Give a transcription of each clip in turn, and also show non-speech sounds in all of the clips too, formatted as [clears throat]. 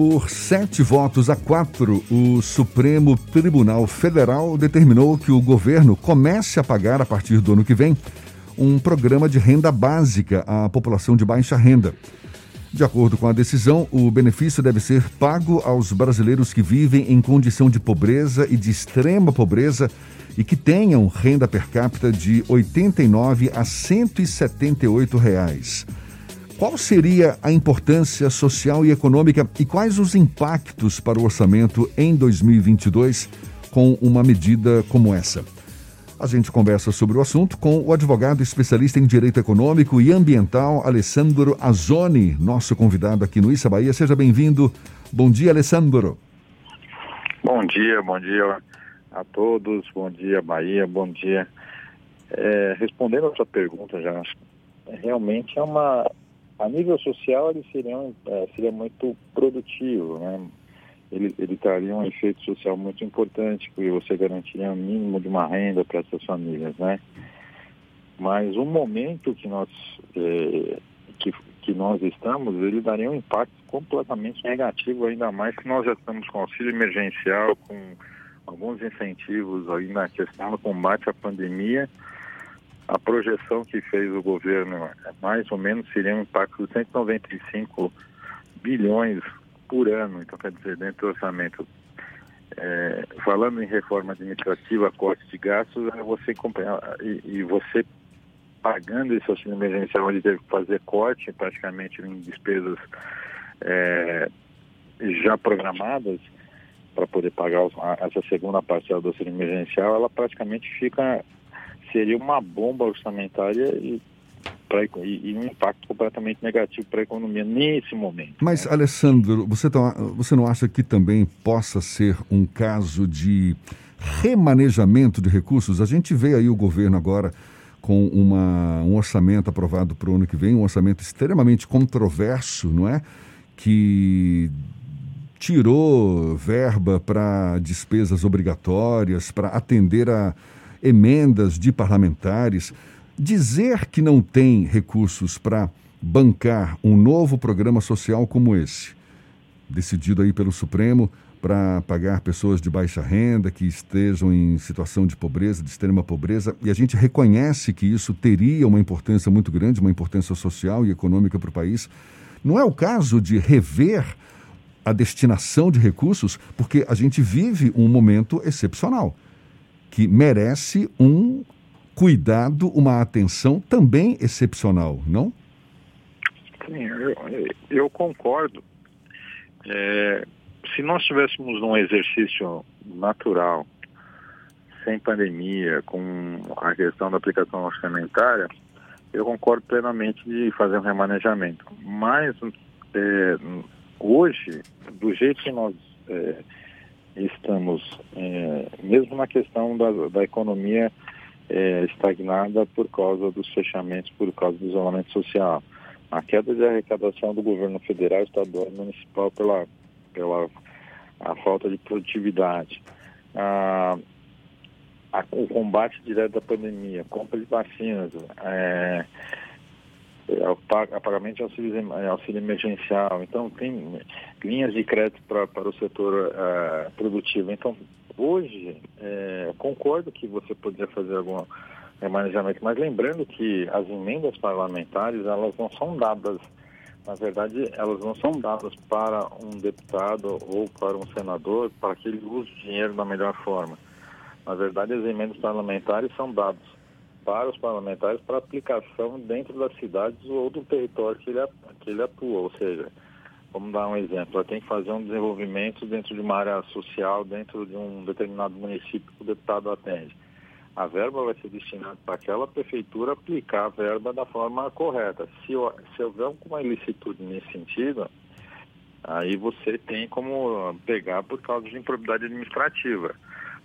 Por sete votos a quatro, o Supremo Tribunal Federal determinou que o governo comece a pagar, a partir do ano que vem, um programa de renda básica à população de baixa renda. De acordo com a decisão, o benefício deve ser pago aos brasileiros que vivem em condição de pobreza e de extrema pobreza e que tenham renda per capita de R$ 89 a 178 reais. Qual seria a importância social e econômica e quais os impactos para o orçamento em 2022 com uma medida como essa? A gente conversa sobre o assunto com o advogado especialista em direito econômico e ambiental, Alessandro Azoni, nosso convidado aqui no Issa Bahia. Seja bem-vindo. Bom dia, Alessandro. Bom dia, bom dia a todos. Bom dia, Bahia. Bom dia. É, respondendo a sua pergunta, já realmente é uma a nível social ele seria, é, seria muito produtivo, né? Ele, ele traria um efeito social muito importante, porque você garantiria um mínimo de uma renda para essas famílias, né? Mas o momento que nós, é, que, que nós estamos, ele daria um impacto completamente negativo, ainda mais que nós já estamos com auxílio emergencial, com alguns incentivos aí na questão do combate à pandemia, a projeção que fez o governo, mais ou menos, seria um impacto de 195 bilhões por ano. Então, quer dizer, dentro do orçamento, é, falando em reforma administrativa, corte de gastos, é você e, e você pagando esse auxílio emergencial, onde teve que fazer corte praticamente em despesas é, já programadas para poder pagar essa segunda parcela do auxílio emergencial, ela praticamente fica seria uma bomba orçamentária e, pra, e, e um impacto completamente negativo para a economia nesse momento. Mas, né? Alessandro, você, tá, você não acha que também possa ser um caso de remanejamento de recursos? A gente vê aí o governo agora com uma, um orçamento aprovado para o ano que vem, um orçamento extremamente controverso, não é? Que tirou verba para despesas obrigatórias, para atender a emendas de parlamentares, dizer que não tem recursos para bancar um novo programa social como esse, decidido aí pelo Supremo para pagar pessoas de baixa renda que estejam em situação de pobreza, de extrema pobreza, e a gente reconhece que isso teria uma importância muito grande, uma importância social e econômica para o país. Não é o caso de rever a destinação de recursos, porque a gente vive um momento excepcional que merece um cuidado, uma atenção também excepcional, não? Sim, eu, eu concordo. É, se nós tivéssemos um exercício natural, sem pandemia, com a questão da aplicação orçamentária, eu concordo plenamente de fazer um remanejamento. Mas é, hoje, do jeito que nós é, estamos, é, mesmo na questão da, da economia é, estagnada por causa dos fechamentos, por causa do isolamento social. A queda de arrecadação do governo federal, estadual e municipal pela, pela a falta de produtividade. A, a, o combate direto da pandemia, compra de vacinas, é, é, pagamento de auxílio, é, auxílio emergencial. Então, tem linhas de crédito para o setor uh, produtivo. Então, hoje, é, concordo que você poderia fazer algum remanejamento, mas lembrando que as emendas parlamentares, elas não são dadas, na verdade, elas não são dadas para um deputado ou para um senador para que ele use o dinheiro da melhor forma. Na verdade, as emendas parlamentares são dadas para os parlamentares para aplicação dentro das cidades ou do território que ele, que ele atua. Ou seja, vamos dar um exemplo, ela tem que fazer um desenvolvimento dentro de uma área social, dentro de um determinado município que o deputado atende. A verba vai ser destinada para aquela prefeitura aplicar a verba da forma correta. Se, se houver alguma ilicitude nesse sentido, aí você tem como pegar por causa de improbidade administrativa.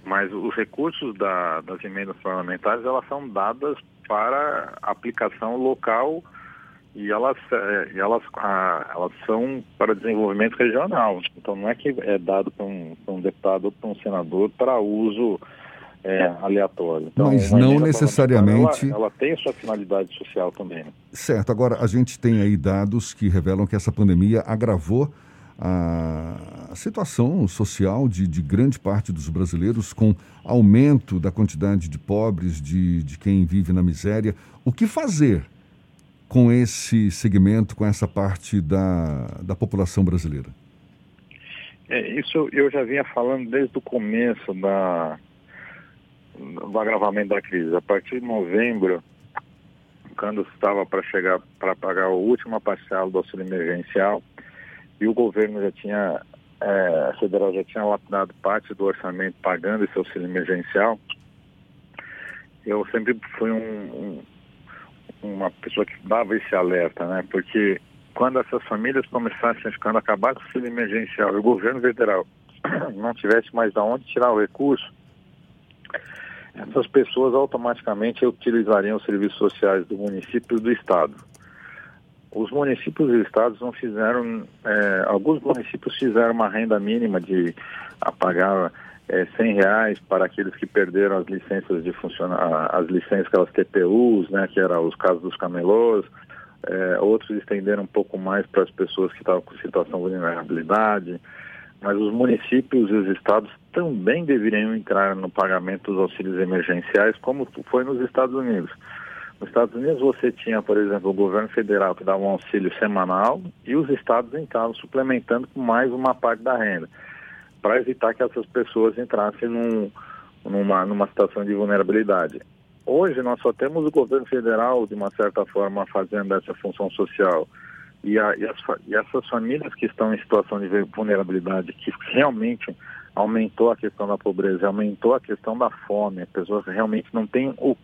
Mas os recursos da, das emendas parlamentares, elas são dadas para aplicação local e elas, é, elas, a, elas são para desenvolvimento regional. Então não é que é dado para um, um, deputado ou para um senador para uso é, aleatório. Então, Mas não necessariamente. Ela, ela, tem sua finalidade social também. Né? Certo. Agora, a gente tem aí dados que revelam que essa pandemia agravou a, situação social de, de, grande parte dos brasileiros, com aumento da quantidade de pobres, de, de quem vive na miséria. O que fazer com esse segmento, com essa parte da, da população brasileira? É, isso eu já vinha falando desde o começo da, do agravamento da crise. A partir de novembro, quando estava para chegar para pagar o último parcela do auxílio emergencial, e o governo já tinha, é, federal já tinha lapidado parte do orçamento pagando esse auxílio emergencial, eu sempre fui um, um, uma pessoa que dava esse alerta, né? Porque quando essas famílias começassem a ficar acabar com o auxílio emergencial e o governo federal [clears throat] não tivesse mais de onde tirar o recurso, essas pessoas automaticamente utilizariam os serviços sociais do município e do estado. Os municípios e estados não fizeram, é, alguns municípios fizeram uma renda mínima de pagar é, 100 reais para aqueles que perderam as licenças de funcionar, as licenças, aquelas TPUs, né, que eram os casos dos camelôs, é, outros estenderam um pouco mais para as pessoas que estavam com situação de vulnerabilidade, mas os municípios e os estados também deveriam entrar no pagamento dos auxílios emergenciais, como foi nos Estados Unidos. Nos Estados Unidos você tinha, por exemplo, o governo federal que dava um auxílio semanal e os estados entravam suplementando com mais uma parte da renda, para evitar que essas pessoas entrassem num, numa, numa situação de vulnerabilidade. Hoje nós só temos o governo federal, de uma certa forma, fazendo essa função social e, a, e, as, e essas famílias que estão em situação de vulnerabilidade, que realmente aumentou a questão da pobreza, aumentou a questão da fome, as pessoas realmente não têm o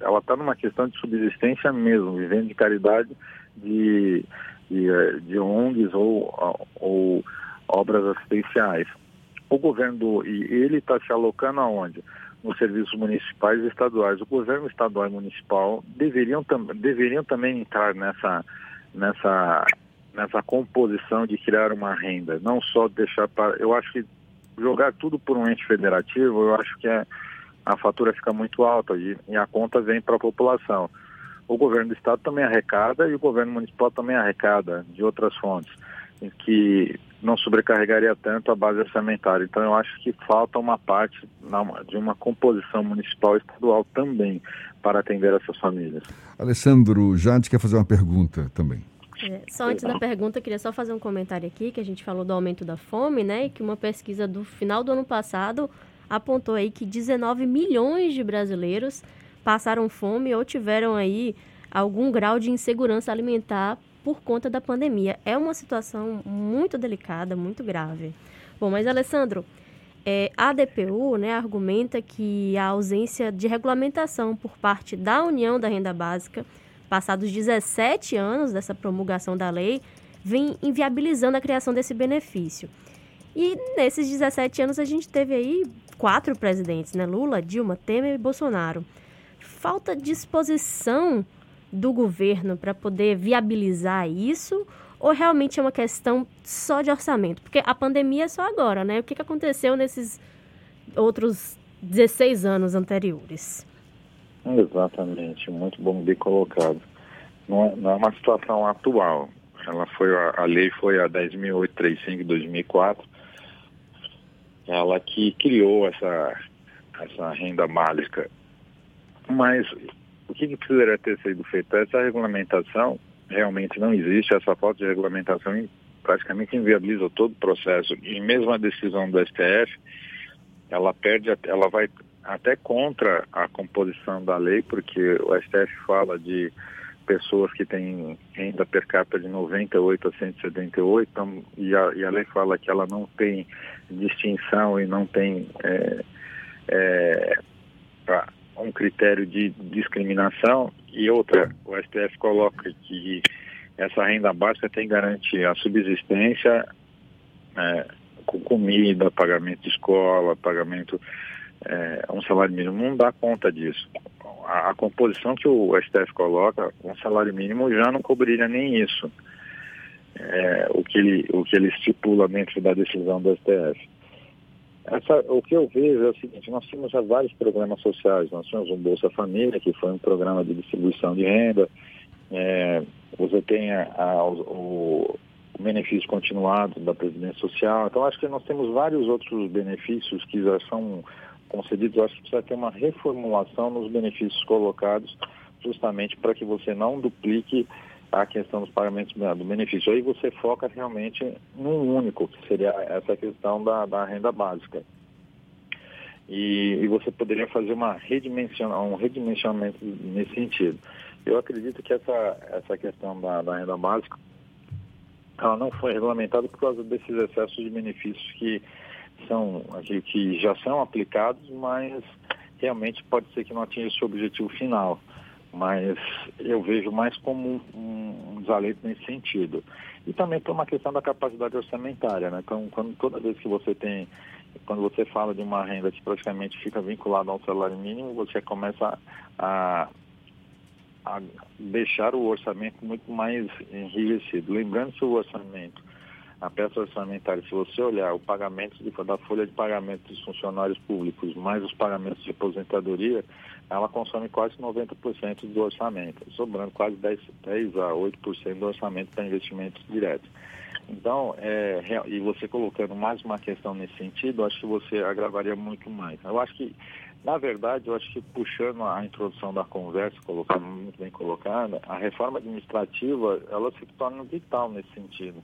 ela está numa questão de subsistência mesmo, vivendo de caridade de, de, de ONGs ou, ou obras assistenciais. O governo, do, e ele está se alocando aonde? Nos serviços municipais e estaduais. O governo estadual e municipal deveriam, tam, deveriam também entrar nessa, nessa, nessa composição de criar uma renda, não só deixar para. Eu acho que jogar tudo por um ente federativo, eu acho que é, a fatura fica muito alta e, e a conta vem para a população. O governo do estado também arrecada e o governo municipal também arrecada de outras fontes, em que não sobrecarregaria tanto a base orçamentária. Então eu acho que falta uma parte de uma composição municipal e estadual também para atender essas famílias. Alessandro Jade quer fazer uma pergunta também. É, só antes da pergunta, queria só fazer um comentário aqui, que a gente falou do aumento da fome, né? E que uma pesquisa do final do ano passado apontou aí que 19 milhões de brasileiros passaram fome ou tiveram aí algum grau de insegurança alimentar por conta da pandemia. É uma situação muito delicada, muito grave. Bom, mas Alessandro, é, a DPU né, argumenta que a ausência de regulamentação por parte da União da Renda Básica, passados 17 anos dessa promulgação da lei, vem inviabilizando a criação desse benefício. E nesses 17 anos a gente teve aí quatro presidentes, né? Lula, Dilma, Temer e Bolsonaro. Falta disposição do governo para poder viabilizar isso ou realmente é uma questão só de orçamento? Porque a pandemia é só agora, né? O que, que aconteceu nesses outros 16 anos anteriores? Exatamente, muito bom, bem colocado. Não é, não é uma situação atual. Ela foi a, a lei foi a 10.835 de 2004 ela que criou essa, essa renda básica. Mas o que, que precisaria ter sido feito? Essa regulamentação realmente não existe, essa falta de regulamentação praticamente inviabiliza todo o processo. E mesmo a decisão do STF, ela perde, ela vai até contra a composição da lei, porque o STF fala de pessoas que têm renda per capita de 98 a 178, então, e, a, e a lei fala que ela não tem distinção e não tem é, é, um critério de discriminação, e outra, o STF coloca que essa renda básica tem que garantir a subsistência é, com comida, pagamento de escola, pagamento, é, um salário mínimo, não dá conta disso a, a, composição que o STF coloca, um salário mínimo já não cobriria nem isso. É, o, que ele, o que ele estipula dentro da decisão do STF. Essa, o que eu vejo é o seguinte, nós temos já vários programas sociais, nós temos o Bolsa Família, que foi um programa de distribuição de renda, é, você tem a, a, o, benefício continuado da Previdência Social. Então, acho que nós temos vários outros benefícios que já são concedidos. Acho que precisa ter uma reformulação nos benefícios colocados, justamente para que você não duplique a questão dos pagamentos do benefício. Aí você foca realmente num único, que seria essa questão da, da renda básica. E, e, você poderia fazer uma redimensiona, um redimensionamento nesse sentido. Eu acredito que essa, essa questão da, da renda básica ela não foi regulamentada por causa desses excessos de benefícios que são que, já são aplicados, mas realmente pode ser que não atinja esse objetivo final. Mas eu vejo mais como um, um desalento nesse sentido. E também por uma questão da capacidade orçamentária, né? Então, quando, toda vez que você tem, quando você fala de uma renda que praticamente fica vinculada ao salário mínimo, você começa a, a deixar o orçamento muito mais enrijecido. Lembrando que o orçamento, a peça orçamentária, se você olhar o pagamento da folha de pagamento dos funcionários públicos, mais os pagamentos de aposentadoria, ela consome quase 90% do orçamento, sobrando quase 10, 10 a 8% do orçamento para investimentos diretos. Então, é, e você colocando mais uma questão nesse sentido, acho que você agravaria muito mais. Eu acho que na verdade, eu acho que puxando a introdução da conversa, colocando muito bem colocada, a reforma administrativa, ela se torna vital nesse sentido.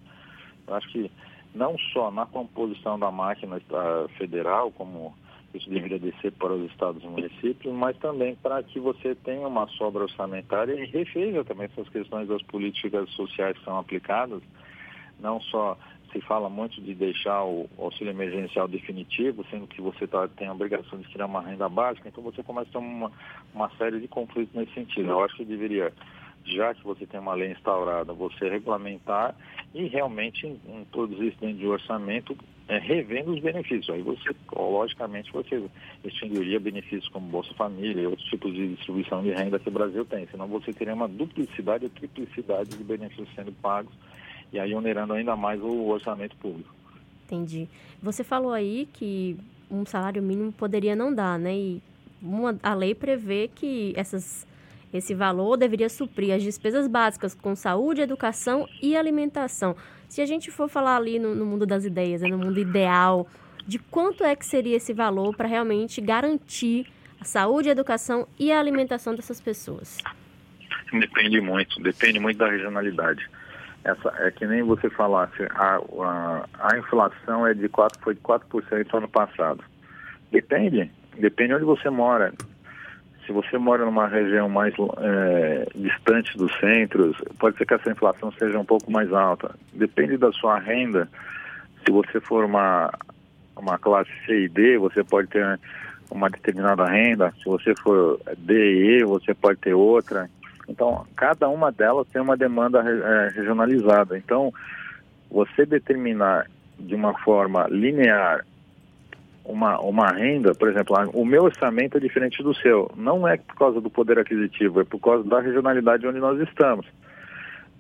Acho que não só na composição da máquina federal, como isso deveria descer para os estados e municípios, mas também para que você tenha uma sobra orçamentária e reveja também essas questões das políticas sociais que são aplicadas, não só se fala muito de deixar o auxílio emergencial definitivo, sendo que você tá, tem a obrigação de criar uma renda básica, então você começa a ter uma, uma série de conflitos nesse sentido. Eu acho que deveria, já que você tem uma lei instaurada, você regulamentar e realmente introduzir isso dentro de orçamento, é, revendo os benefícios. Aí você, logicamente, você extinguiria benefícios como Bolsa Família e outros tipos de distribuição de renda que o Brasil tem, senão você teria uma duplicidade ou triplicidade de benefícios sendo pagos e aí onerando ainda mais o orçamento público. Entendi. Você falou aí que um salário mínimo poderia não dar, né? E uma, a lei prevê que essas, esse valor deveria suprir as despesas básicas com saúde, educação e alimentação. Se a gente for falar ali no, no mundo das ideias, né, no mundo ideal, de quanto é que seria esse valor para realmente garantir a saúde, a educação e a alimentação dessas pessoas? Depende muito, depende muito da regionalidade. Essa, é que nem você falasse, a, a, a inflação é de 4, foi de 4% ano passado. Depende, depende onde você mora. Se você mora numa região mais é, distante dos centros, pode ser que essa inflação seja um pouco mais alta. Depende da sua renda. Se você for uma, uma classe C e D, você pode ter uma determinada renda. Se você for D e E, você pode ter outra. Então, cada uma delas tem uma demanda é, regionalizada. Então, você determinar de uma forma linear uma, uma renda, por exemplo, o meu orçamento é diferente do seu. Não é por causa do poder aquisitivo, é por causa da regionalidade onde nós estamos.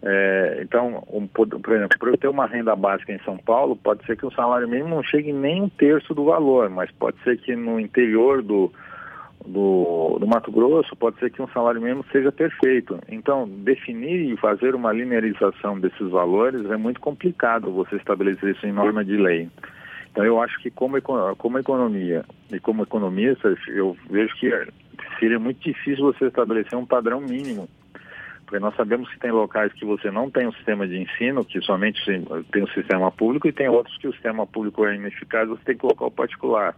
É, então, um, por exemplo, para eu ter uma renda básica em São Paulo, pode ser que o salário mínimo não chegue nem um terço do valor, mas pode ser que no interior do, do, do Mato Grosso, pode ser que um salário mínimo seja perfeito. Então, definir e fazer uma linearização desses valores é muito complicado você estabelecer isso em norma de lei. Então, eu acho que como, como economia e como economista, eu vejo que seria muito difícil você estabelecer um padrão mínimo. Porque nós sabemos que tem locais que você não tem um sistema de ensino, que somente tem o um sistema público, e tem outros que o sistema público é ineficaz, você tem que colocar o particular.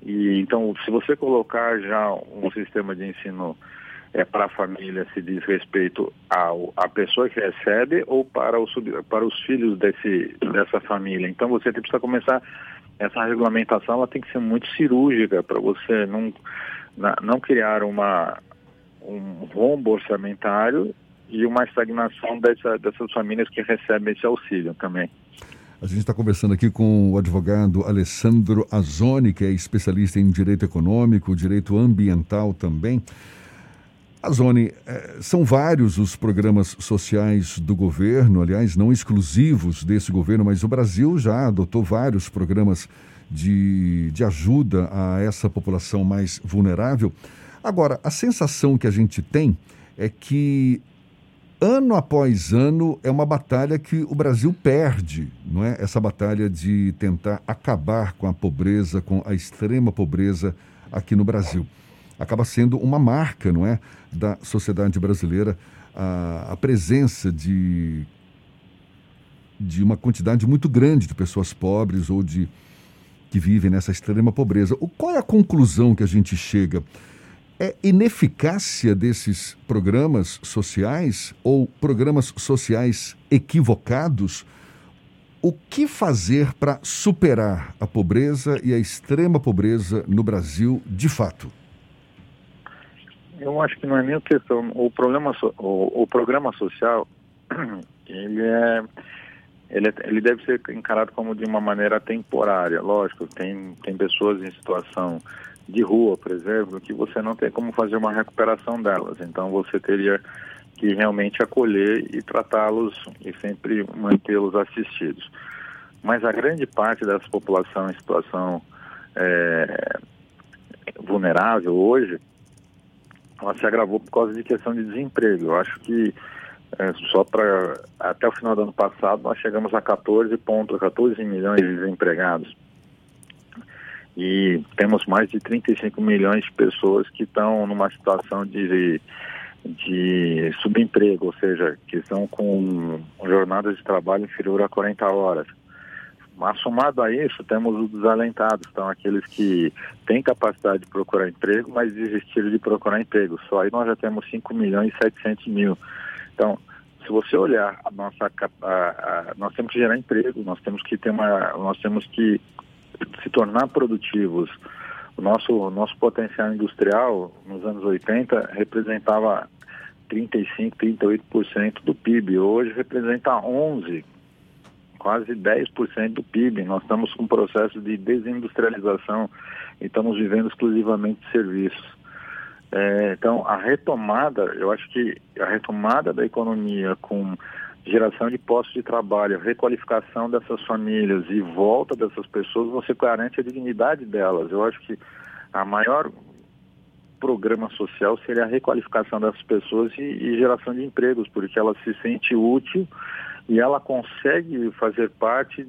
E, então, se você colocar já um sistema de ensino é, para a família, se diz respeito ao, à pessoa que recebe ou para, o, para os filhos desse, dessa família. Então, você precisa começar, essa regulamentação ela tem que ser muito cirúrgica para você não, não criar uma, um rombo orçamentário e uma estagnação dessa, dessas famílias que recebem esse auxílio também. A gente está conversando aqui com o advogado Alessandro Azoni, que é especialista em direito econômico, direito ambiental também. Azoni, eh, são vários os programas sociais do governo, aliás, não exclusivos desse governo, mas o Brasil já adotou vários programas de, de ajuda a essa população mais vulnerável. Agora, a sensação que a gente tem é que ano após ano é uma batalha que o Brasil perde, não é? Essa batalha de tentar acabar com a pobreza, com a extrema pobreza aqui no Brasil. Acaba sendo uma marca, não é, da sociedade brasileira a, a presença de de uma quantidade muito grande de pessoas pobres ou de que vivem nessa extrema pobreza. O, qual é a conclusão que a gente chega? É ineficácia desses programas sociais ou programas sociais equivocados? O que fazer para superar a pobreza e a extrema pobreza no Brasil de fato? Eu acho que não é nem questão. O, problema, o, o programa social, [clears throat] ele é ele, é, ele deve ser encarado como de uma maneira temporária. Lógico, tem, tem pessoas em situação de rua, por exemplo, que você não tem como fazer uma recuperação delas. Então você teria que realmente acolher e tratá-los e sempre mantê-los assistidos. Mas a grande parte dessa população em situação é, vulnerável hoje, ela se agravou por causa de questão de desemprego. Eu acho que é, só para até o final do ano passado nós chegamos a 14 pontos, 14 milhões de desempregados. E temos mais de 35 milhões de pessoas que estão numa situação de, de subemprego, ou seja, que estão com jornadas de trabalho inferior a 40 horas. Mas somado a isso, temos os desalentados, então aqueles que têm capacidade de procurar emprego, mas desistiram de procurar emprego. Só aí nós já temos 5 milhões e 700 mil. Então, se você olhar a nossa, a, a, nós temos que gerar emprego, nós temos que ter uma, nós temos que se tornar produtivos. O nosso, nosso potencial industrial nos anos 80 representava 35, 38% do PIB. Hoje representa 11, quase 10% do PIB. Nós estamos com um processo de desindustrialização e estamos vivendo exclusivamente serviços. É, então, a retomada, eu acho que a retomada da economia com geração de postos de trabalho, requalificação dessas famílias e volta dessas pessoas, você garante a dignidade delas. Eu acho que a maior programa social seria a requalificação dessas pessoas e, e geração de empregos, porque ela se sente útil e ela consegue fazer parte,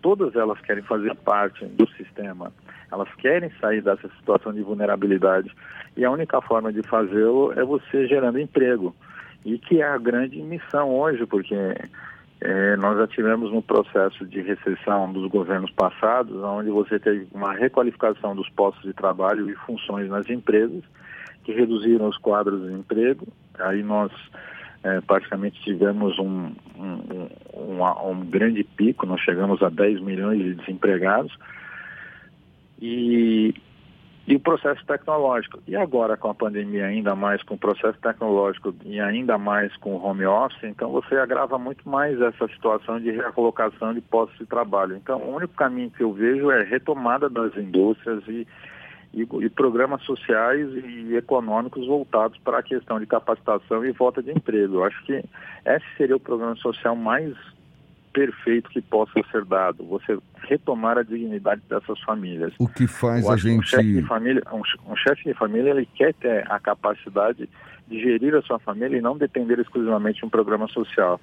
todas elas querem fazer parte do sistema, elas querem sair dessa situação de vulnerabilidade. E a única forma de fazê-lo é você gerando emprego. E que é a grande missão hoje, porque é, nós já tivemos um processo de recessão dos governos passados, onde você teve uma requalificação dos postos de trabalho e funções nas empresas, que reduziram os quadros de emprego. Aí nós é, praticamente tivemos um, um, um, um, grande pico, nós chegamos a 10 milhões de desempregados. E, e o processo tecnológico. E agora com a pandemia, ainda mais com o processo tecnológico e ainda mais com o home office, então você agrava muito mais essa situação de recolocação de postos de trabalho. Então, o único caminho que eu vejo é retomada das indústrias e, e, e programas sociais e econômicos voltados para a questão de capacitação e volta de emprego. Eu acho que esse seria o programa social mais perfeito que possa ser dado, você retomar a dignidade dessas famílias. O que faz a gente... Um chefe de família, um, um chefe de família, ele quer ter a capacidade de gerir a sua família e não depender exclusivamente de um programa social.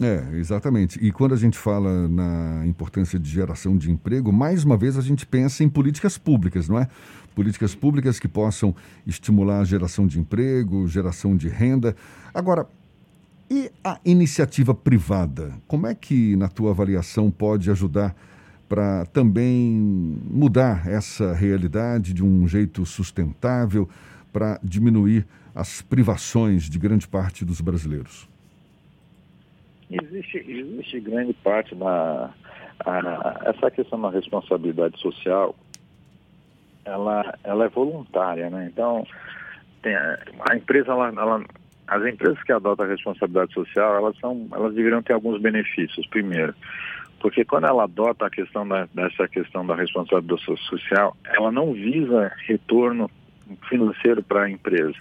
É, exatamente. E quando a gente fala na importância de geração de emprego, mais uma vez a gente pensa em políticas públicas, não é? Políticas públicas que possam estimular a geração de emprego, geração de renda. Agora, e a iniciativa privada? Como é que, na tua avaliação, pode ajudar para também mudar essa realidade de um jeito sustentável, para diminuir as privações de grande parte dos brasileiros? Existe, existe grande parte da essa questão da responsabilidade social, ela, ela é voluntária, né? Então, tem, a empresa ela, ela as empresas que adotam a responsabilidade social, elas, são, elas deveriam ter alguns benefícios. Primeiro, porque quando ela adota a questão da, dessa questão da responsabilidade social, ela não visa retorno financeiro para a empresa.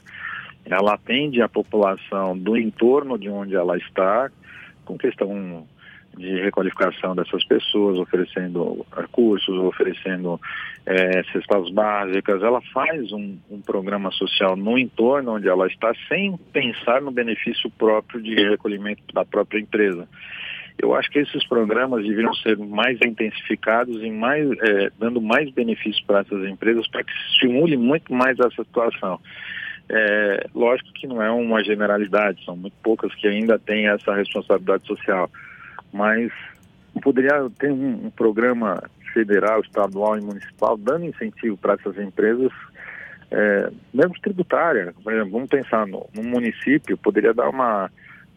Ela atende a população do entorno de onde ela está, com questão de requalificação dessas pessoas, oferecendo cursos, oferecendo é, cestas básicas. Ela faz um, um, programa social no entorno onde ela está, sem pensar no benefício próprio de recolhimento da própria empresa. Eu acho que esses programas deveriam ser mais intensificados e mais, é, dando mais benefícios para essas empresas para que se estimule muito mais essa situação. É, lógico que não é uma generalidade, são muito poucas que ainda têm essa responsabilidade social mas poderia ter um, um programa federal, estadual e municipal dando incentivo para essas empresas, é, mesmo tributária. Por exemplo, vamos pensar no, no, município, poderia dar uma,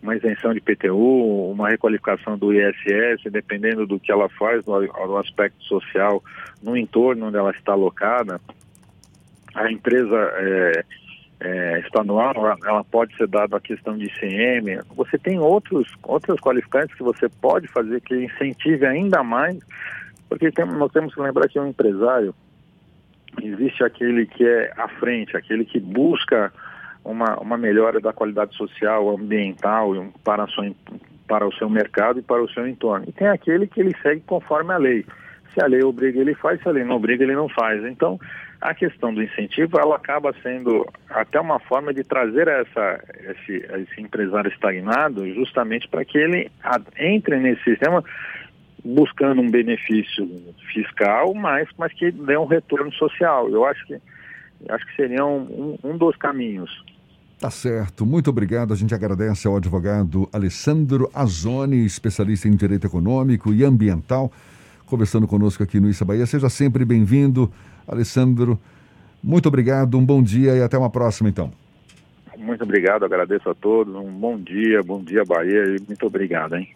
uma isenção de PTU, uma requalificação do ISS, dependendo do que ela faz, do, do aspecto social, no entorno onde ela está alocada. A empresa é, é, estadual, ela pode ser dada a questão de ICM. Você tem outros, outros qualificantes que você pode fazer que incentive ainda mais, porque tem, nós temos que lembrar que um empresário existe aquele que é à frente, aquele que busca uma, uma melhora da qualidade social, ambiental para, sua, para o seu mercado e para o seu entorno. E tem aquele que ele segue conforme a lei. Se a lei obriga, ele faz, se a lei não obriga, ele não faz. Então, a questão do incentivo, ela acaba sendo até uma forma de trazer essa, esse, esse empresário estagnado justamente para que ele entre nesse sistema buscando um benefício fiscal, mas, mas que dê um retorno social. Eu acho que, acho que seria um, um, um dos caminhos. Tá certo. Muito obrigado. A gente agradece ao advogado Alessandro Azoni, especialista em direito econômico e ambiental conversando conosco aqui no Issa Bahia. Seja sempre bem-vindo, Alessandro. Muito obrigado, um bom dia e até uma próxima, então. Muito obrigado, agradeço a todos. Um bom dia, bom dia, Bahia, e muito obrigado, hein?